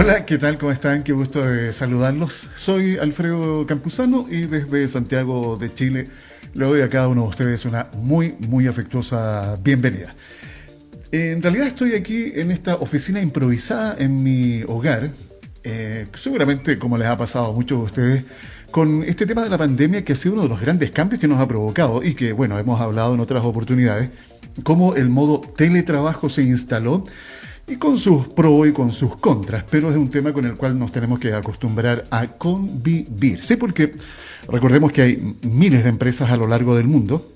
Hola, ¿qué tal? ¿Cómo están? Qué gusto de saludarlos. Soy Alfredo Campuzano y desde Santiago de Chile le doy a cada uno de ustedes una muy, muy afectuosa bienvenida. En realidad estoy aquí en esta oficina improvisada en mi hogar, eh, seguramente como les ha pasado a muchos de ustedes, con este tema de la pandemia que ha sido uno de los grandes cambios que nos ha provocado y que, bueno, hemos hablado en otras oportunidades, cómo el modo teletrabajo se instaló y con sus pros y con sus contras, pero es un tema con el cual nos tenemos que acostumbrar a convivir. Sí, porque recordemos que hay miles de empresas a lo largo del mundo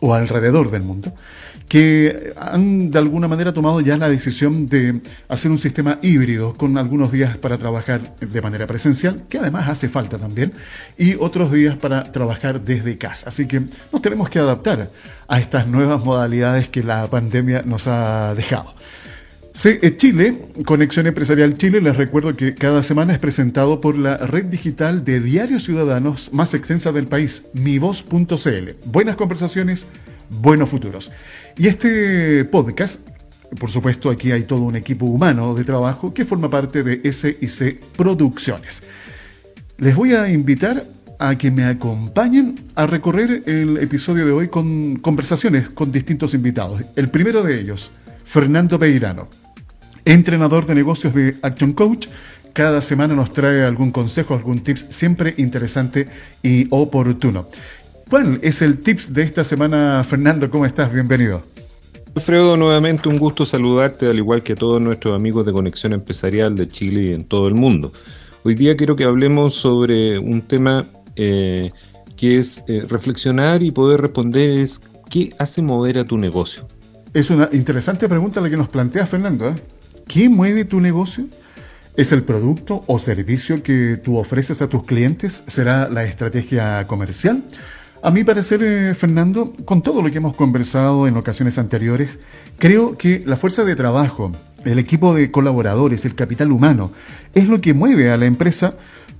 o alrededor del mundo que han de alguna manera tomado ya la decisión de hacer un sistema híbrido con algunos días para trabajar de manera presencial, que además hace falta también, y otros días para trabajar desde casa. Así que nos tenemos que adaptar a estas nuevas modalidades que la pandemia nos ha dejado. Eh, Chile, Conexión Empresarial Chile, les recuerdo que cada semana es presentado por la red digital de diarios ciudadanos más extensa del país, mivoz.cl. Buenas conversaciones, buenos futuros. Y este podcast, por supuesto, aquí hay todo un equipo humano de trabajo que forma parte de SIC Producciones. Les voy a invitar a que me acompañen a recorrer el episodio de hoy con conversaciones con distintos invitados. El primero de ellos, Fernando Peirano entrenador de negocios de Action Coach. Cada semana nos trae algún consejo, algún tips siempre interesante y oportuno. ¿Cuál es el tips de esta semana, Fernando? ¿Cómo estás? Bienvenido. Alfredo, nuevamente un gusto saludarte, al igual que a todos nuestros amigos de Conexión Empresarial de Chile y en todo el mundo. Hoy día quiero que hablemos sobre un tema eh, que es eh, reflexionar y poder responder es ¿qué hace mover a tu negocio? Es una interesante pregunta la que nos plantea Fernando. ¿eh? ¿Qué mueve tu negocio? ¿Es el producto o servicio que tú ofreces a tus clientes? ¿Será la estrategia comercial? A mi parecer, eh, Fernando, con todo lo que hemos conversado en ocasiones anteriores, creo que la fuerza de trabajo, el equipo de colaboradores, el capital humano, es lo que mueve a la empresa.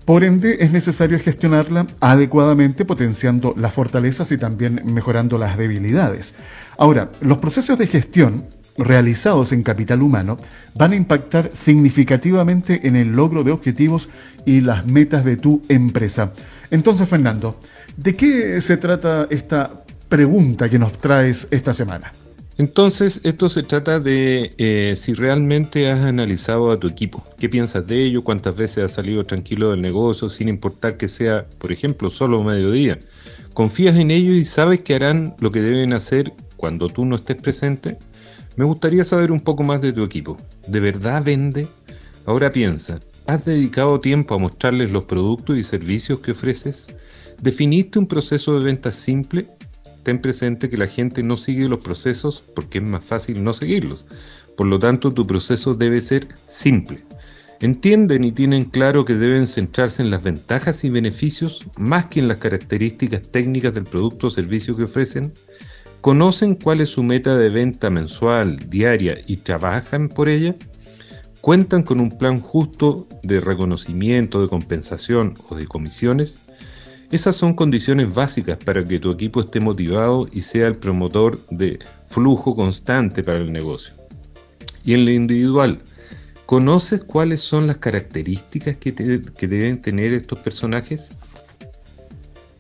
Por ende, es necesario gestionarla adecuadamente, potenciando las fortalezas y también mejorando las debilidades. Ahora, los procesos de gestión realizados en capital humano van a impactar significativamente en el logro de objetivos y las metas de tu empresa. Entonces, Fernando, ¿de qué se trata esta pregunta que nos traes esta semana? Entonces, esto se trata de eh, si realmente has analizado a tu equipo. ¿Qué piensas de ello? ¿Cuántas veces has salido tranquilo del negocio sin importar que sea, por ejemplo, solo mediodía? ¿Confías en ellos y sabes que harán lo que deben hacer cuando tú no estés presente? Me gustaría saber un poco más de tu equipo. ¿De verdad vende? Ahora piensa, ¿has dedicado tiempo a mostrarles los productos y servicios que ofreces? ¿Definiste un proceso de venta simple? Ten presente que la gente no sigue los procesos porque es más fácil no seguirlos. Por lo tanto, tu proceso debe ser simple. Entienden y tienen claro que deben centrarse en las ventajas y beneficios más que en las características técnicas del producto o servicio que ofrecen ¿Conocen cuál es su meta de venta mensual, diaria y trabajan por ella? ¿Cuentan con un plan justo de reconocimiento, de compensación o de comisiones? Esas son condiciones básicas para que tu equipo esté motivado y sea el promotor de flujo constante para el negocio. Y en lo individual, ¿conoces cuáles son las características que, deben tener estos personajes?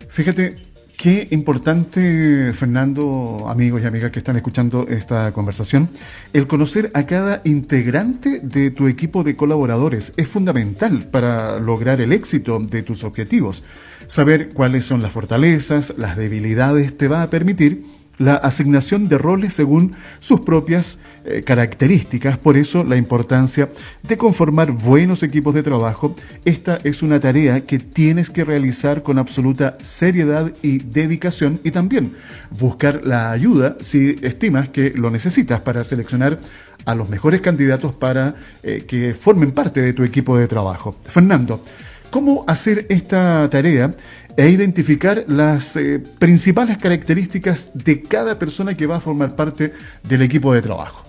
Fíjate, Qué importante, Fernando, amigos y amigas que están escuchando esta conversación, el conocer a cada integrante de tu equipo de colaboradores es fundamental para lograr el éxito de tus objetivos. Saber cuáles son las fortalezas, las debilidades, te va a permitir la asignación de roles según sus propias eh, características. Por eso la importancia de conformar buenos equipos de trabajo. Esta es una tarea que tienes que realizar con absoluta seriedad y dedicación y también buscar la ayuda si estimas que lo necesitas para seleccionar a los mejores candidatos para eh, que formen parte de tu equipo de trabajo. Fernando, ¿cómo hacer esta tarea? e identificar las eh, principales características de cada persona que va a formar parte del equipo de trabajo.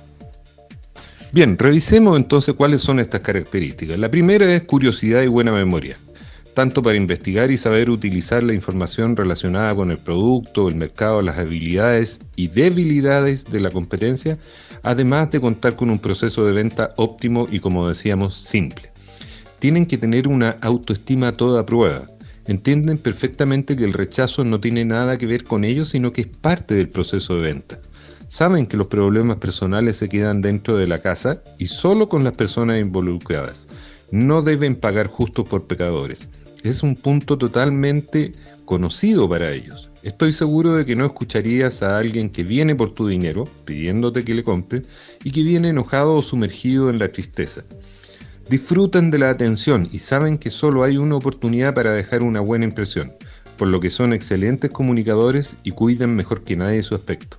Bien, revisemos entonces cuáles son estas características. La primera es curiosidad y buena memoria. tanto para investigar y saber utilizar la información relacionada con el producto, el mercado, las habilidades y debilidades de la competencia, además de contar con un proceso de venta óptimo y, como decíamos, simple. Tienen que tener una autoestima a toda prueba. Entienden perfectamente que el rechazo no tiene nada que ver con ellos, sino que es parte del proceso de venta. Saben que los problemas personales se quedan dentro de la casa y solo con las personas involucradas. No deben pagar justos por pecadores es un punto totalmente conocido para ellos. Estoy seguro de que no escucharías a alguien que viene por tu dinero, pidiéndote que le compres, y que viene enojado o sumergido en la tristeza. Disfrutan de la atención y saben que solo hay una oportunidad para dejar una buena impresión, por lo que son excelentes comunicadores y cuidan mejor que nadie su aspecto.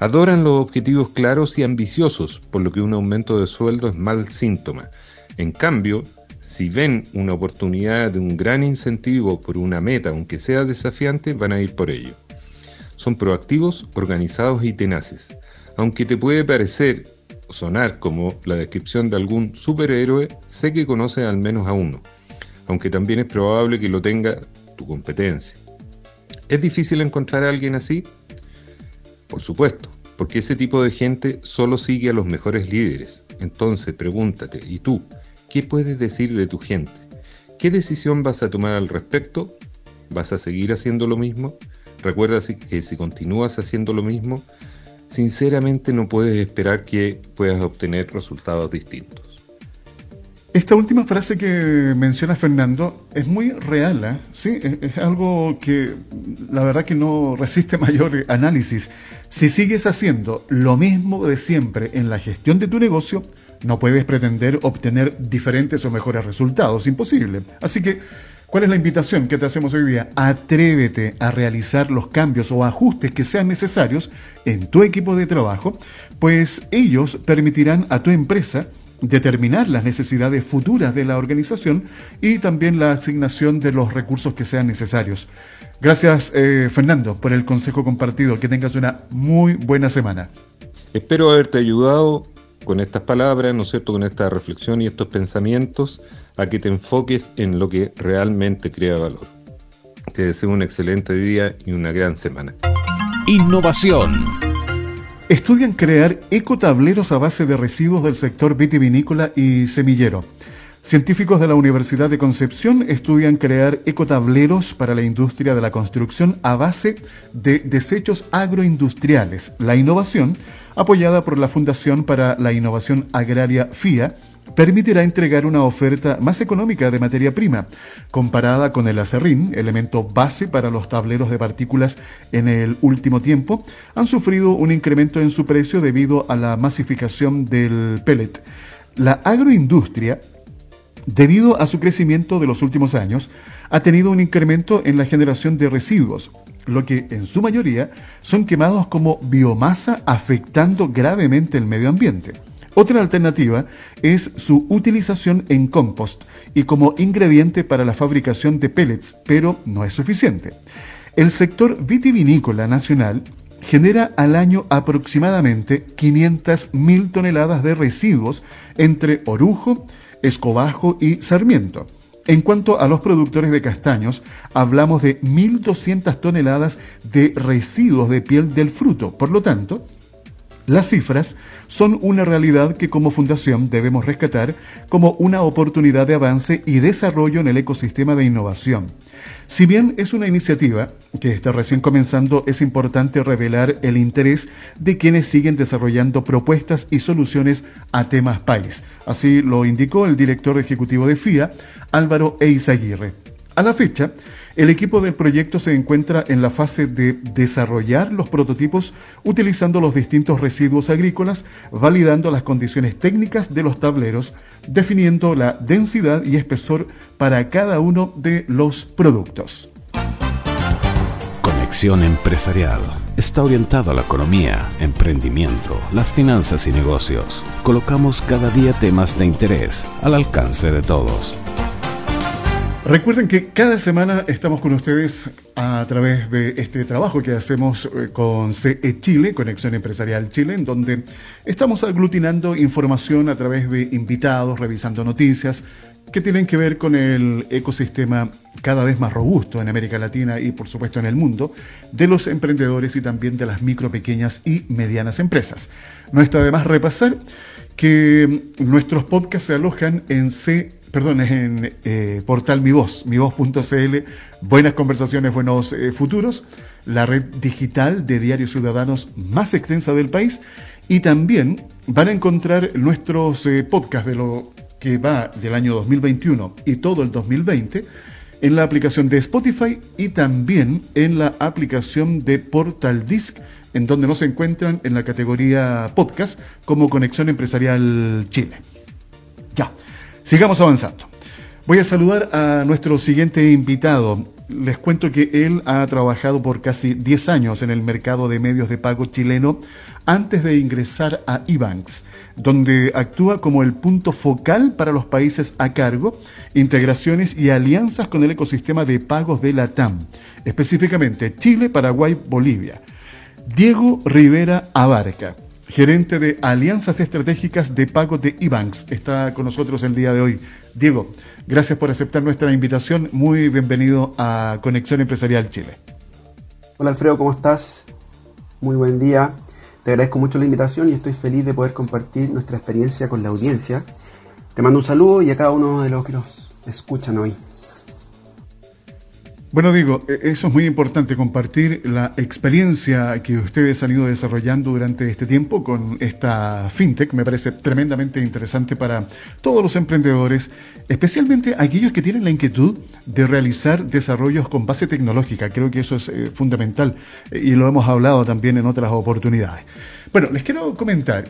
Adoran los objetivos claros y ambiciosos, por lo que un aumento de sueldo es mal síntoma. En cambio, si ven una oportunidad de un gran incentivo por una meta, aunque sea desafiante, van a ir por ello. Son proactivos, organizados y tenaces. Aunque te puede parecer sonar como la descripción de algún superhéroe, sé que conoces al menos a uno, aunque también es probable que lo tenga tu competencia. ¿Es difícil encontrar a alguien así? Por supuesto, porque ese tipo de gente solo sigue a los mejores líderes. Entonces pregúntate, ¿y tú? ¿Qué puedes decir de tu gente? ¿Qué decisión vas a tomar al respecto? ¿Vas a seguir haciendo lo mismo? Recuerda que si continúas haciendo lo mismo, sinceramente no puedes esperar que puedas obtener resultados distintos. Esta última frase que menciona Fernando es muy real, ¿eh? ¿Sí? es, algo que la verdad que no resiste mayor análisis. Si sigues haciendo lo mismo de siempre en la gestión de tu negocio, no puedes pretender obtener diferentes o mejores resultados, imposible. Así que, ¿cuál es la invitación que te hacemos hoy día? Atrévete a realizar los cambios o ajustes que sean necesarios en tu equipo de trabajo, pues ellos permitirán a tu empresa determinar las necesidades futuras de la organización y también la asignación de los recursos que sean necesarios. Gracias, eh, Fernando, por el consejo compartido. Que tengas una muy buena semana. Espero haberte ayudado con estas palabras, ¿no es cierto?, con esta reflexión y estos pensamientos, a que te enfoques en lo que realmente crea valor. Te deseo un excelente día y una gran semana. Innovación. Estudian crear ecotableros a base de residuos del sector vitivinícola y semillero. Científicos de la Universidad de Concepción estudian crear ecotableros para la industria de la construcción a base de desechos agroindustriales. La innovación apoyada por la Fundación para la Innovación Agraria FIA, permitirá entregar una oferta más económica de materia prima, comparada con el acerrín, elemento base para los tableros de partículas en el último tiempo, han sufrido un incremento en su precio debido a la masificación del pellet. La agroindustria, debido a su crecimiento de los últimos años, ha tenido un incremento en la generación de residuos, lo que en su mayoría son quemados como biomasa afectando gravemente el medio ambiente. Otra alternativa es su utilización en compost y como ingrediente para la fabricación de pellets, pero no es suficiente. El sector vitivinícola nacional genera al año aproximadamente 500.000 toneladas de residuos entre orujo, escobajo y sarmiento. En cuanto a los productores de castaños, hablamos de 1.200 toneladas de residuos de piel del fruto. Por lo tanto, las cifras son una realidad que como fundación debemos rescatar como una oportunidad de avance y desarrollo en el ecosistema de innovación. Si bien es una iniciativa que está recién comenzando, es importante revelar el interés de quienes siguen desarrollando propuestas y soluciones a temas país. Así lo indicó el director ejecutivo de FIA, Álvaro Eizaguirre. A la fecha, el equipo del proyecto se encuentra en la fase de desarrollar los prototipos utilizando los distintos residuos agrícolas, validando las condiciones técnicas de los tableros, definiendo la densidad y espesor para cada uno de los productos. Conexión Empresarial está orientado a la economía, emprendimiento, las finanzas y negocios. Colocamos cada día temas de interés al alcance de todos. Recuerden que cada semana estamos con ustedes a través de este trabajo que hacemos eh, con CE Chile, Conexión Empresarial Chile, en donde estamos aglutinando información a través de invitados, revisando noticias que tienen que ver con el ecosistema cada vez más robusto en América Latina y por supuesto en el mundo, de los emprendedores y también de las micro, pequeñas y medianas empresas. No está de más repasar que nuestros podcasts se alojan en C perdón, es en eh, portal Mi Voz, mivoz.cl, Buenas Conversaciones, Buenos eh, Futuros, la red digital de diarios ciudadanos más extensa del país. Y también van a encontrar nuestros eh, podcasts de lo que va del año 2021 y todo el 2020 en la aplicación de Spotify y también en la aplicación de Portal Disc, en donde nos encuentran en la categoría podcast como Conexión Empresarial Chile. Sigamos avanzando. Voy a saludar a nuestro siguiente invitado. Les cuento que él ha trabajado por casi 10 años en el mercado de medios de pago chileno antes de ingresar a eBanks, donde actúa como el punto focal para los países a cargo, integraciones y alianzas con el ecosistema de pagos de la TAM, específicamente Chile, Paraguay, Bolivia. Diego Rivera Abarca gerente de Alianzas Estratégicas de Pago de eBanks. Está con nosotros el día de hoy. Diego, gracias por aceptar nuestra invitación. Muy bienvenido a Conexión Empresarial Chile. Hola Alfredo, ¿cómo estás? Muy buen día. Te agradezco mucho la invitación y estoy feliz de poder compartir nuestra experiencia con la audiencia. Te mando un saludo y a cada uno de los que nos escuchan hoy. Bueno, digo, e, eso es muy importante, compartir la experiencia que ustedes han ido desarrollando durante este tiempo con esta fintech. Me parece tremendamente interesante para todos los emprendedores, especialmente aquellos que tienen la inquietud de realizar desarrollos con base tecnológica. Creo que eso es eh, fundamental eh, y lo hemos hablado también en otras oportunidades. Bueno, les quiero comentar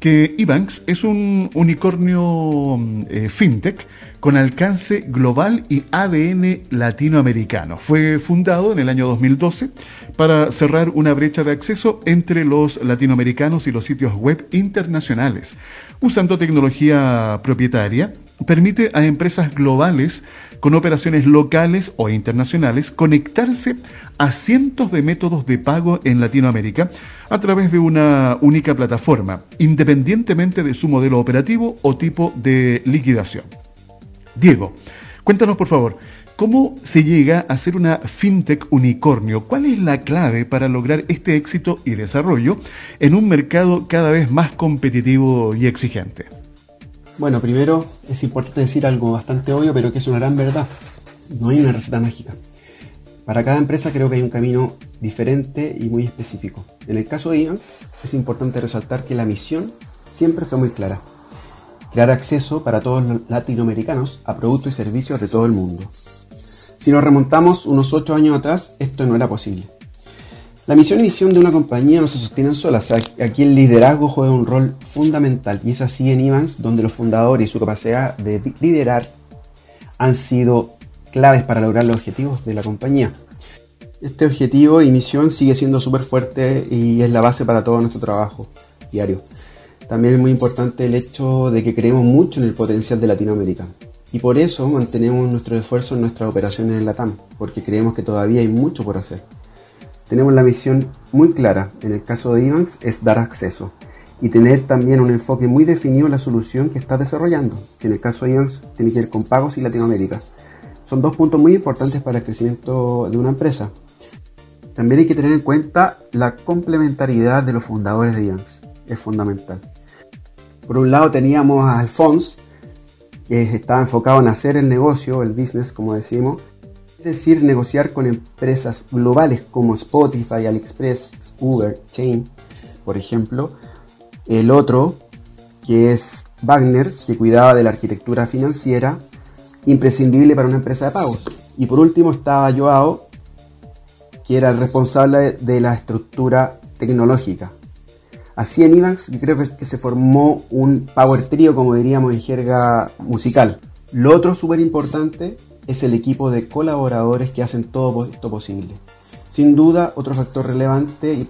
que Ebanks es un unicornio mm, eh, fintech con alcance global y ADN latinoamericano. Fue fundado en el año 2012 para cerrar una brecha de acceso entre los latinoamericanos y los sitios web internacionales. Usando tecnología propietaria, permite a empresas globales con operaciones locales o internacionales conectarse a cientos de métodos de pago en Latinoamérica a través de una única plataforma, independientemente de su modelo operativo o tipo de liquidación. Diego, cuéntanos por favor, ¿cómo se llega a ser una fintech unicornio? ¿Cuál es la clave para lograr este éxito y desarrollo en un mercado cada vez más competitivo y exigente? Bueno, primero es importante decir algo bastante obvio, pero que es una gran verdad. No hay una receta mágica. Para cada empresa creo que hay un camino diferente y muy específico. En el caso de Evans es importante resaltar que la misión siempre fue muy clara crear acceso para todos los latinoamericanos a productos y servicios de todo el mundo. Si nos remontamos unos 8 años atrás, esto no era posible. La misión y visión de una compañía no se sostienen solas, aquí el liderazgo juega un rol fundamental y es así en Evans donde los fundadores y su capacidad de liderar han sido claves para lograr los objetivos de la compañía. Este objetivo y misión sigue siendo súper fuerte y es la base para todo nuestro trabajo diario. También es muy importante el hecho de que creemos mucho en el potencial de Latinoamérica. Y por eso mantenemos nuestro esfuerzo en nuestras operaciones en la TAM, porque creemos que todavía hay mucho por hacer. Tenemos la misión muy clara, en el caso de Ivans, es dar acceso y tener también un enfoque muy definido en la solución que está desarrollando, que en el caso de Ivans tiene que ver con pagos y Latinoamérica. Son dos puntos muy importantes para el crecimiento de una empresa. También hay que tener en cuenta la complementariedad de los fundadores de Ivans, es fundamental. Por un lado teníamos a Alphonse, que estaba enfocado en hacer el negocio, el business, como decimos, es decir, negociar con empresas globales como Spotify, AliExpress, Uber, Chain, por ejemplo. El otro, que es Wagner, que cuidaba de la arquitectura financiera, imprescindible para una empresa de pagos. Y por último estaba Joao, que era el responsable de la estructura tecnológica, Así en yo creo que, se formó un power trio, como diríamos en jerga musical. Lo otro súper importante es el equipo de colaboradores que hacen todo esto posible. Sin duda, otro factor relevante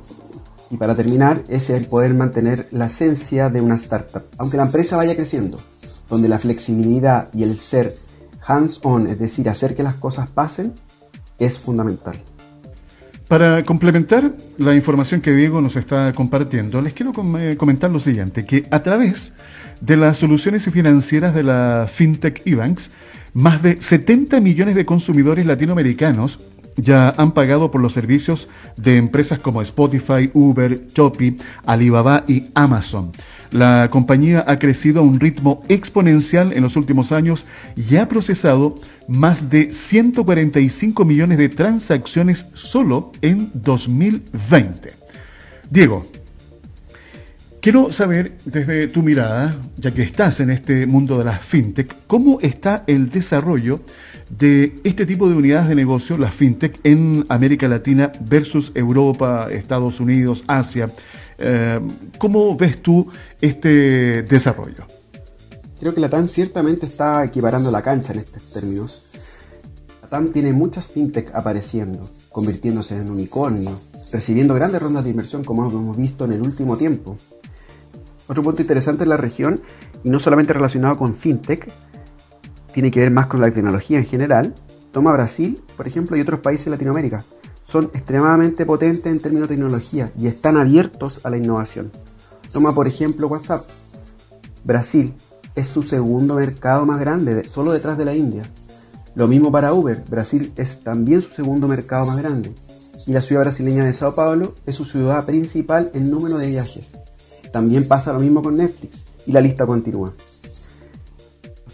y para terminar es el poder mantener la esencia de una startup, aunque la empresa vaya creciendo, donde la flexibilidad y el ser hands-on, es decir, hacer que las cosas pasen, es fundamental. Para complementar la información que Diego nos está compartiendo, les quiero eh, comentar lo siguiente, que a través de las soluciones financieras de la FinTech Ebanks, más de 70 millones de consumidores latinoamericanos ya han pagado por los servicios de empresas como Spotify, Uber, Shopee, Alibaba y Amazon. La compañía ha crecido a un ritmo exponencial en los últimos años y ha procesado más de 145 millones de transacciones solo en 2020. Diego, quiero saber desde tu mirada, ya que estás en este mundo de las fintech, cómo está el desarrollo de este tipo de unidades de negocio, las fintech, en América Latina versus Europa, Estados Unidos, Asia. Eh, ¿Cómo ves tú este desarrollo? Creo que la TAM ciertamente está equiparando la cancha en estos términos. La TAM tiene muchas fintech apareciendo, convirtiéndose en unicornio, recibiendo grandes rondas de inversión como hemos visto en el último tiempo. Otro punto interesante en la región, y no solamente relacionado con fintech, tiene que ver más con la tecnología en general, toma Brasil, por ejemplo, y otros países de Latinoamérica son extremadamente potentes en términos de tecnología y están abiertos a la innovación. Toma por ejemplo WhatsApp. Brasil es su segundo mercado más grande, solo detrás de la India. Lo mismo para Uber, Brasil es también su segundo mercado más grande. Y la ciudad brasileña de Sao Paulo es su ciudad principal en número de viajes. También pasa lo mismo con Netflix y la lista continúa.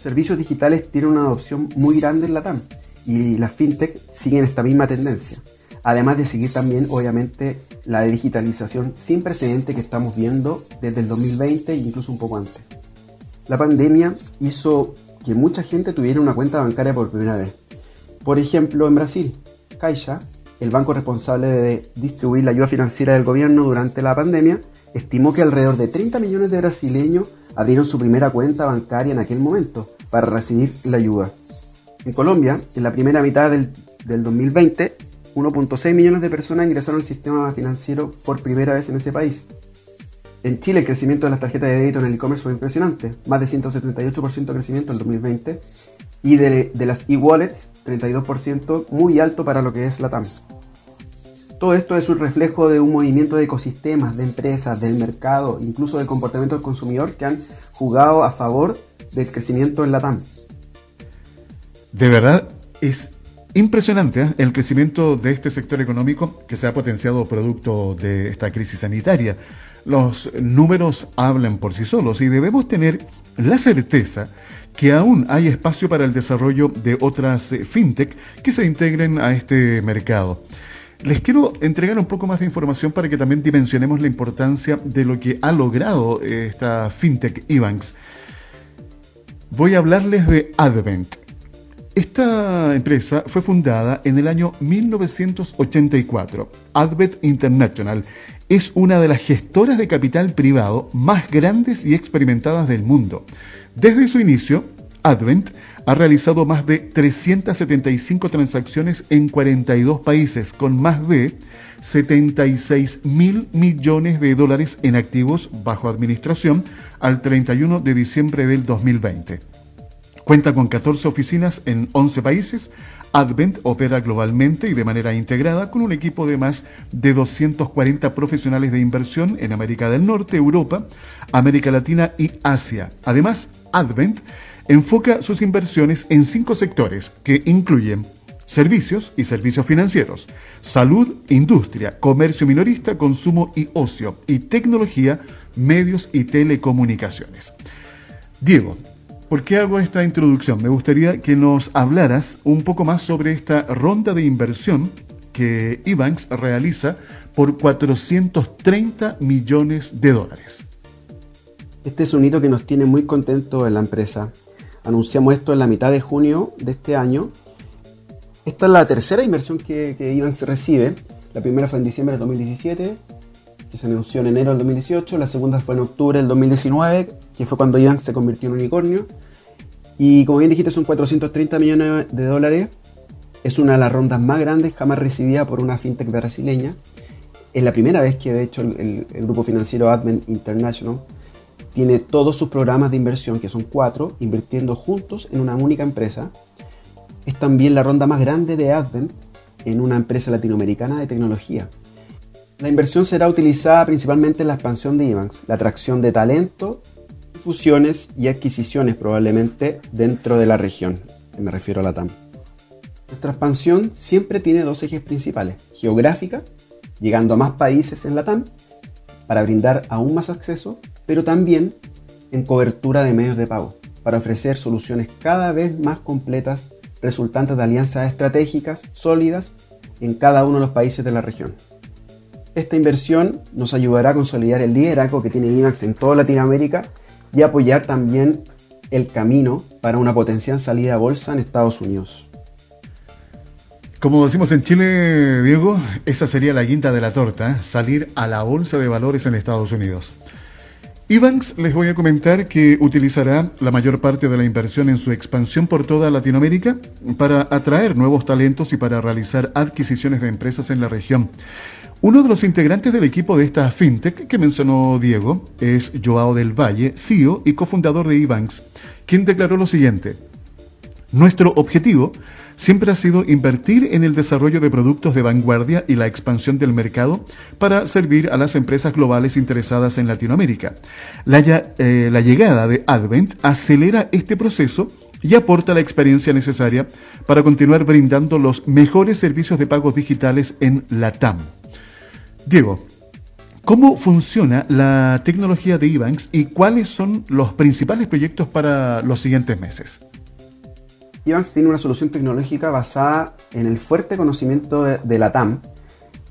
Servicios digitales tienen una adopción muy grande en la TAM y las fintech siguen esta misma tendencia además de seguir también obviamente la digitalización sin precedente que estamos viendo desde el 2020 e incluso un poco antes. La pandemia hizo que mucha gente tuviera una cuenta bancaria por primera vez. Por ejemplo, en Brasil, Caixa, el banco responsable de distribuir la ayuda financiera del gobierno durante la pandemia, estimó que alrededor de 30 millones de brasileños abrieron su primera cuenta bancaria en aquel momento para recibir la ayuda. En Colombia, en la primera mitad del, del 2020, 1.6 millones de personas ingresaron al sistema financiero por primera vez en ese país. En Chile el crecimiento de las tarjetas de débito en el e-commerce fue impresionante, más de 178% de crecimiento en 2020, y de, las e-wallets 32%, muy alto para lo que es la TAM. Todo esto es un reflejo de un movimiento de ecosistemas, de empresas, del mercado, incluso del comportamiento del consumidor que han jugado a favor del crecimiento en la TAM. De verdad, es Impresionante ¿eh? el crecimiento de este sector económico que se ha potenciado producto de esta crisis sanitaria. Los números hablan por sí solos y debemos tener la certeza que aún hay espacio para el desarrollo de otras fintech que se integren a este mercado. Les quiero entregar un poco más de información para que también dimensionemos la importancia de lo que ha logrado eh, esta fintech Ebanks. Voy a hablarles de Advent. Esta empresa fue fundada en el año 1984. Advent International es una de las gestoras de capital privado más grandes y experimentadas del mundo. Desde su inicio, Advent ha realizado más de 375 transacciones en 42 países, con más de 76 mil millones de dólares en activos bajo administración al 31 de diciembre del 2020. Cuenta con 14 oficinas en 11 países. Advent opera globalmente y de manera integrada con un equipo de más de 240 profesionales de inversión en América del Norte, Europa, América Latina y Asia. Además, Advent enfoca sus inversiones en cinco sectores que incluyen servicios y servicios financieros, salud, industria, comercio minorista, consumo y ocio, y tecnología, medios y telecomunicaciones. Diego, ¿Por qué hago esta introducción? Me gustaría que nos hablaras un poco más sobre esta ronda de inversión que Ebanks realiza por 430 millones de dólares. Este es un hito que nos tiene muy contentos en la empresa. Anunciamos esto en la mitad de junio de este año. Esta es la tercera inversión que, que recibe. La primera fue en diciembre del 2017, que se anunció en enero del 2018. La segunda fue en octubre del 2019, que fue cuando Ebanks se convirtió en unicornio. Y como bien dijiste, son 430 millones de dólares. Es una de las rondas más grandes jamás recibida por una fintech brasileña. Es la primera vez que, de hecho, el, grupo financiero Advent International tiene todos sus programas de inversión, que son cuatro, invirtiendo juntos en una única empresa. es también la ronda más grande de Advent en una empresa latinoamericana de tecnología. La inversión será utilizada principalmente en la expansión de IBANX, la atracción de talento, fusiones y adquisiciones probablemente dentro de la región, me refiero a la TAM. Nuestra expansión siempre tiene dos ejes principales, geográfica, llegando a más países en la TAM, para brindar aún más acceso, pero también en cobertura de medios de pago, para ofrecer soluciones cada vez más completas resultantes de alianzas estratégicas sólidas en cada uno de los países de la región. Esta inversión nos ayudará a consolidar el liderazgo que tiene IMAX en toda Latinoamérica y apoyar también el camino para una potencial salida a bolsa en Estados Unidos. Como decimos en Chile, Diego, esa sería la guinda de la torta, ¿eh? salir a la bolsa de valores en Estados Unidos. Ibanks les voy a comentar que utilizará la mayor parte de la inversión en su expansión por toda Latinoamérica para atraer nuevos talentos y para realizar adquisiciones de empresas en la región. Uno de los integrantes del equipo de esta fintech que mencionó Diego es Joao del Valle, CEO y cofundador de Ibanks, quien declaró lo siguiente. Nuestro objetivo siempre ha sido invertir en el desarrollo de productos de vanguardia y la expansión del mercado para servir a las empresas globales interesadas en Latinoamérica. La, eh, la llegada de Advent acelera este proceso y aporta la experiencia necesaria para continuar brindando los mejores servicios de pagos digitales en la TAM. Diego, ¿cómo funciona la tecnología de Ebanks y cuáles son los principales proyectos para los siguientes meses? Ebanks tiene una solución tecnológica basada en el fuerte conocimiento de, la TAM,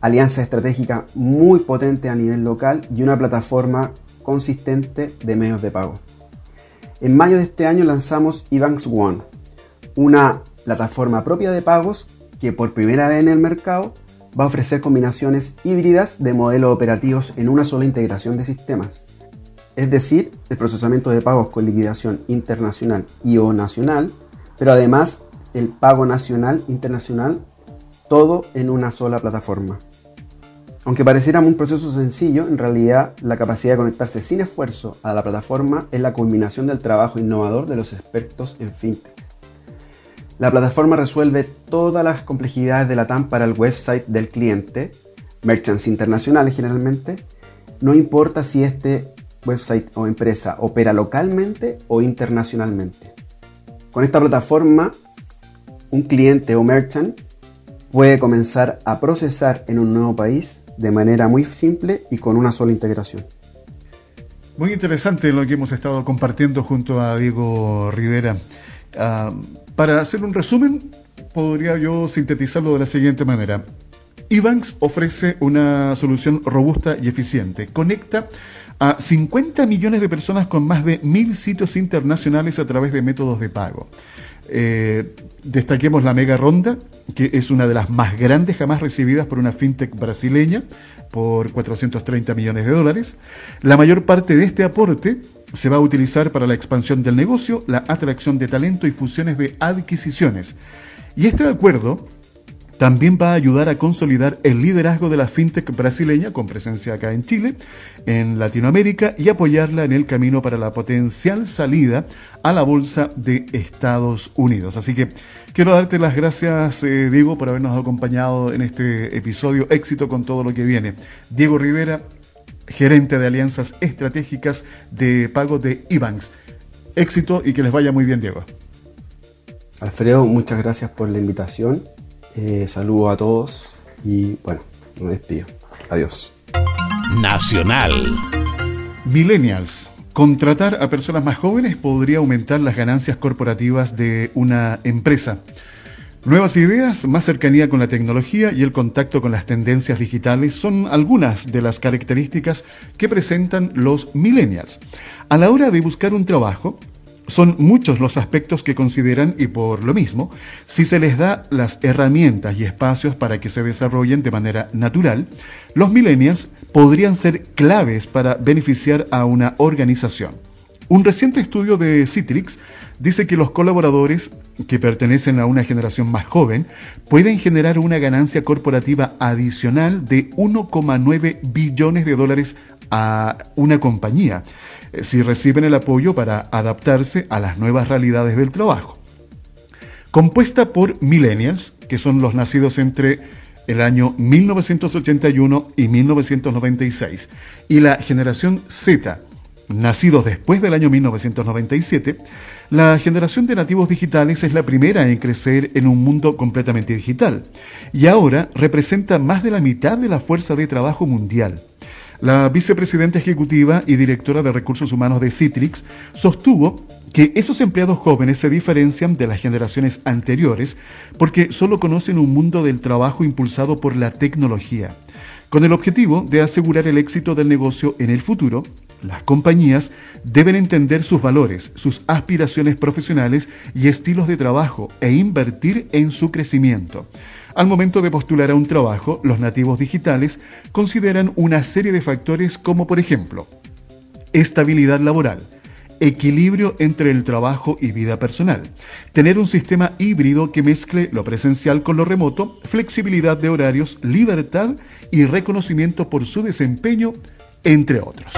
alianza estratégica muy potente a nivel local y una plataforma consistente de medios de pago. En mayo de este año lanzamos Ebanks One, una plataforma propia de pagos que por primera vez en el mercado va a ofrecer combinaciones híbridas de modelos operativos en una sola integración de sistemas. Es decir, el procesamiento de pagos con liquidación internacional y o nacional, pero además el pago nacional, internacional, todo en una sola plataforma. Aunque pareciera un proceso sencillo, en realidad la capacidad de conectarse sin esfuerzo a la plataforma es la culminación del trabajo innovador de los expertos en fintech. La plataforma resuelve todas las complejidades de la TAM para el website del cliente, merchants internacionales generalmente, no importa si este website o empresa opera localmente o internacionalmente. Con esta plataforma, un cliente o merchant puede comenzar a procesar en un nuevo país de manera muy simple y con una sola integración. Muy interesante lo que hemos estado compartiendo junto a Diego Rivera. Ah, para hacer un resumen, podría yo sintetizarlo de la siguiente manera. Ebanks ofrece una solución robusta y eficiente. Conecta a 50 millones de personas con más de mil sitios internacionales a través de métodos de pago. Eh, destaquemos la mega ronda, que es una de las más grandes jamás recibidas por una fintech brasileña, por 430 millones de dólares. La mayor parte de este aporte se va a utilizar para la expansión del negocio, la atracción de talento y fusiones de adquisiciones. Y este acuerdo también va a ayudar a consolidar el liderazgo de la fintech brasileña con presencia acá en Chile, en Latinoamérica y apoyarla en el camino para la potencial salida a la bolsa de Estados Unidos. Así que quiero darte las gracias, eh, Diego, por habernos acompañado en este episodio. Éxito con todo lo que viene. Diego Rivera, gerente de alianzas estratégicas de pago de Ibanks. Éxito y que les vaya muy bien, Diego. Alfredo, muchas gracias por la invitación eh, saludo a todos y bueno, me despido. Adiós. Nacional. Millennials. Contratar a personas más jóvenes podría aumentar las ganancias corporativas de una empresa. Nuevas ideas, más cercanía con la tecnología y el contacto con las tendencias digitales son algunas de las características que presentan los millennials. A la hora de buscar un trabajo, son muchos los aspectos que consideran y por lo mismo, si se les da las herramientas y espacios para que se desarrollen de manera natural, los millennials podrían ser claves para beneficiar a una organización. Un reciente estudio de Citrix dice que los colaboradores que pertenecen a una generación más joven pueden generar una ganancia corporativa adicional de 1,9 billones de dólares a una compañía si reciben el apoyo para adaptarse a las nuevas realidades del trabajo. compuesta por millennials, que son los nacidos entre el año 1981 y 1996, y la generación Z, nacidos después del año 1997, la generación de nativos digitales es la primera en crecer en un mundo completamente digital y ahora representa más de la mitad de la fuerza de trabajo mundial. La vicepresidenta ejecutiva y directora de recursos humanos de Citrix sostuvo que esos empleados jóvenes se diferencian de las generaciones anteriores porque solo conocen un mundo del trabajo impulsado por la tecnología. Con el objetivo de asegurar el éxito del negocio en el futuro, las compañías deben entender sus valores, sus aspiraciones profesionales y estilos de trabajo e invertir en su crecimiento. Al momento de postular a un trabajo, los nativos digitales consideran una serie de factores como por ejemplo, estabilidad laboral, equilibrio entre el trabajo y vida personal, tener un sistema híbrido que mezcle lo presencial con lo remoto, flexibilidad de horarios, libertad y reconocimiento por su desempeño, entre otros.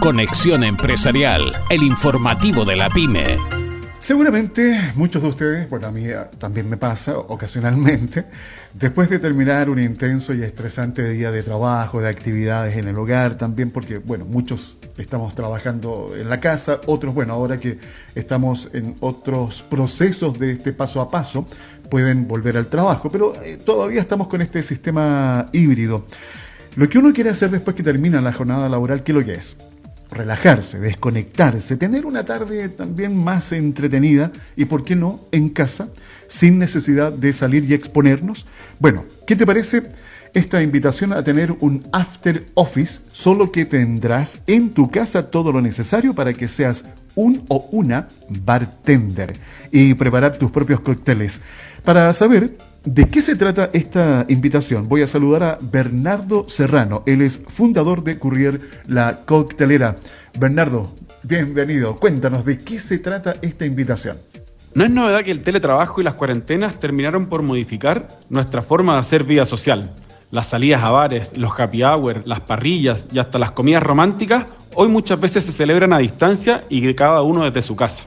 Conexión Empresarial, el informativo de la pyme. Seguramente muchos de ustedes, bueno, a mí también me pasa ocasionalmente, después de terminar un intenso y estresante día de trabajo, de actividades en el hogar, también porque, bueno, muchos estamos trabajando en la casa, otros, bueno, ahora que estamos en otros procesos de este paso a paso, pueden volver al trabajo, pero eh, todavía estamos con este sistema híbrido. Lo que uno quiere hacer después que termina la jornada laboral, ¿qué es lo que es? Relajarse, desconectarse, tener una tarde también más entretenida y, ¿por qué no?, en casa, sin necesidad de salir y exponernos. Bueno, ¿qué te parece esta invitación a tener un after office, solo que tendrás en tu casa todo lo necesario para que seas un o una bartender y preparar tus propios cócteles? Para saber ¿De qué se trata esta invitación? Voy a saludar a Bernardo Serrano. Él es fundador de Courier La Coctelera. Bernardo, bienvenido. Cuéntanos de qué se trata esta invitación. No es novedad que el teletrabajo y las cuarentenas terminaron por modificar nuestra forma de hacer vida social. Las salidas a bares, los happy hour, las parrillas y hasta las comidas románticas hoy muchas veces se celebran a distancia y cada uno desde su casa.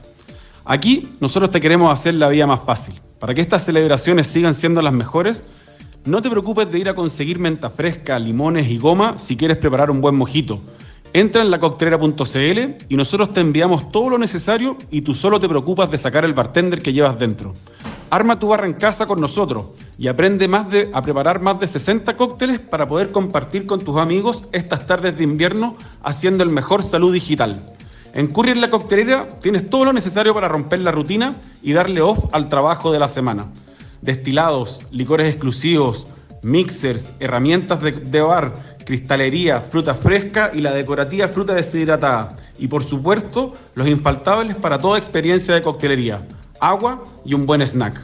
Aquí nosotros te queremos hacer la vida más fácil. Para que estas celebraciones sigan siendo las mejores, no te preocupes de ir a conseguir menta fresca, limones y goma si quieres preparar un buen mojito. Entra en lacoctelera.cl y nosotros te enviamos todo lo necesario y tú solo te preocupas de sacar el bartender que llevas dentro. Arma tu barra en casa con nosotros y aprende más de, a preparar más de 60 cócteles para poder compartir con tus amigos estas tardes de invierno haciendo el mejor salud digital. En Courier La Coctelera tienes todo lo necesario para romper la rutina y darle off al trabajo de la semana. Destilados, licores exclusivos, mixers, herramientas de, de bar, cristalería, fruta fresca y la decorativa fruta deshidratada. Y por supuesto, los infaltables para toda experiencia de coctelería, agua y un buen snack.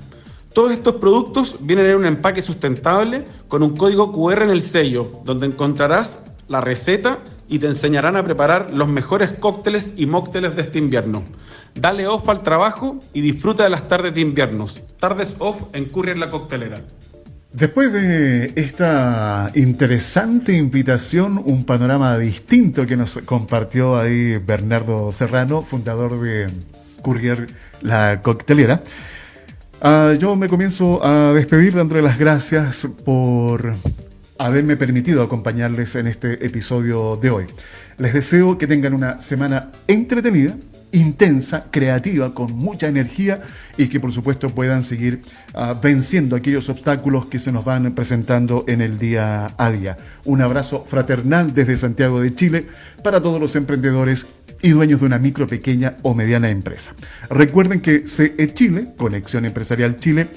Todos estos productos vienen en un empaque sustentable con un código QR en el sello, donde encontrarás la receta y te enseñarán a preparar los mejores cócteles y mócteles de este invierno. Dale off al trabajo y disfruta de las tardes de inviernos. Tardes off en Courier La Coctelera. Después de esta interesante invitación, un panorama distinto que nos compartió ahí Bernardo Serrano, fundador de Courier La Coctelera, uh, yo me comienzo a despedir dándole las gracias por haberme permitido acompañarles en este episodio de hoy. Les deseo que tengan una semana entretenida, intensa, creativa, con mucha energía y que por supuesto puedan seguir uh, venciendo aquellos obstáculos que se nos van presentando en el día a día. Un abrazo fraternal desde Santiago de Chile para todos los emprendedores y dueños de una micro, pequeña o mediana empresa. Recuerden que CE Chile, Conexión Empresarial Chile,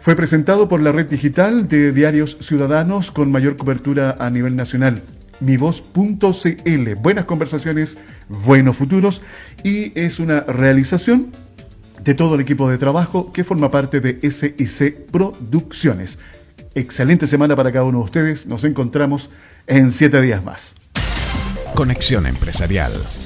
fue presentado por la red digital de diarios ciudadanos con mayor cobertura a nivel nacional. Mivoz.cl. Buenas conversaciones, buenos futuros y es una realización de todo el equipo de trabajo que forma parte de SIC Producciones. Excelente semana para cada uno de ustedes. Nos encontramos en siete días más. Conexión Empresarial